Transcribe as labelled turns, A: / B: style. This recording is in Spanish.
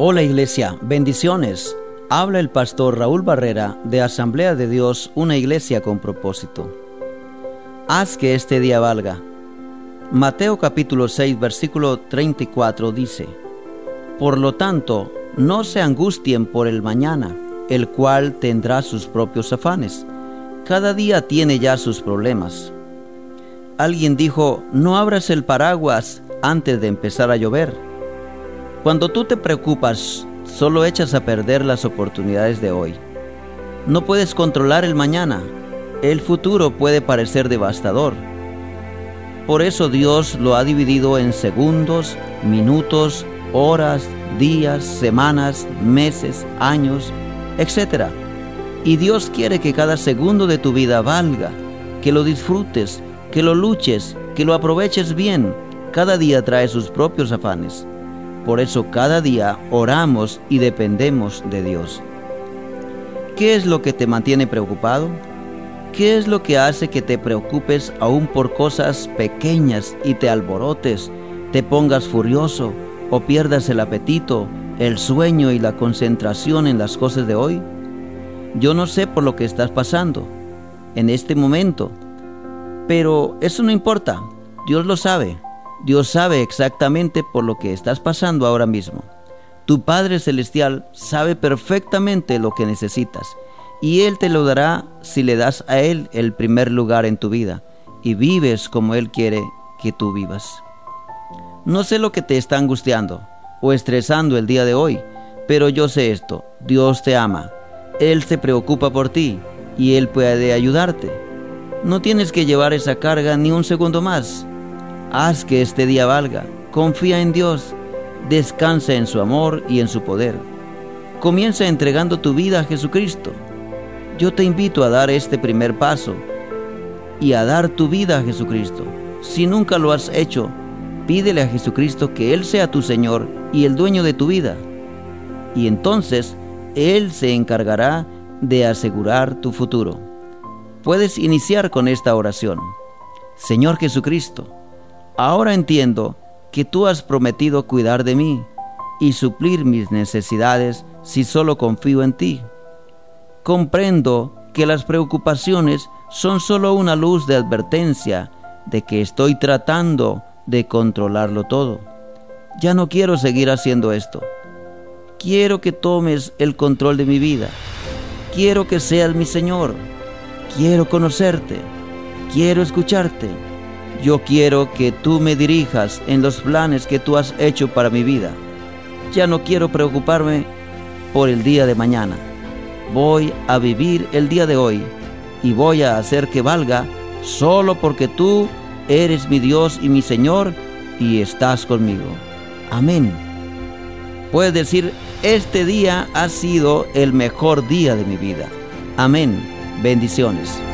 A: Hola iglesia, bendiciones. Habla el pastor Raúl Barrera de Asamblea de Dios, una iglesia con propósito. Haz que este día valga. Mateo capítulo 6 versículo 34 dice, Por lo tanto, no se angustien por el mañana, el cual tendrá sus propios afanes. Cada día tiene ya sus problemas. Alguien dijo, no abras el paraguas antes de empezar a llover cuando tú te preocupas, solo echas a perder las oportunidades de hoy. No puedes controlar el mañana. El futuro puede parecer devastador. Por eso Dios lo ha dividido en segundos, minutos, horas, días, semanas, meses, años, etc. Y Dios quiere que cada segundo de tu vida valga, que lo disfrutes, que lo luches, que lo aproveches bien. Cada día trae sus propios afanes. Por eso cada día oramos y dependemos de Dios. ¿Qué es lo que te mantiene preocupado? ¿Qué es lo que hace que te preocupes aún por cosas pequeñas y te alborotes, te pongas furioso o pierdas el apetito, el sueño y la concentración en las cosas de hoy? Yo no sé por lo que estás pasando en este momento, pero eso no importa, Dios lo sabe. Dios sabe exactamente por lo que estás pasando ahora mismo. Tu Padre Celestial sabe perfectamente lo que necesitas y Él te lo dará si le das a Él el primer lugar en tu vida y vives como Él quiere que tú vivas. No sé lo que te está angustiando o estresando el día de hoy, pero yo sé esto, Dios te ama, Él se preocupa por ti y Él puede ayudarte. No tienes que llevar esa carga ni un segundo más. Haz que este día valga. Confía en Dios. Descansa en su amor y en su poder. Comienza entregando tu vida a Jesucristo. Yo te invito a dar este primer paso y a dar tu vida a Jesucristo. Si nunca lo has hecho, pídele a Jesucristo que Él sea tu Señor y el dueño de tu vida. Y entonces Él se encargará de asegurar tu futuro. Puedes iniciar con esta oración. Señor Jesucristo, Ahora entiendo que tú has prometido cuidar de mí y suplir mis necesidades si solo confío en ti. Comprendo que las preocupaciones son solo una luz de advertencia de que estoy tratando de controlarlo todo. Ya no quiero seguir haciendo esto. Quiero que tomes el control de mi vida. Quiero que seas mi Señor. Quiero conocerte. Quiero escucharte yo quiero que tú me dirijas en los planes que tú has hecho para mi vida. Ya no quiero preocuparme por el día de mañana. Voy a vivir el día de hoy y voy a hacer que valga solo porque tú eres mi Dios y mi Señor y estás conmigo. Amén. Puedes decir, este día ha sido el mejor día de mi vida. Amén. Bendiciones.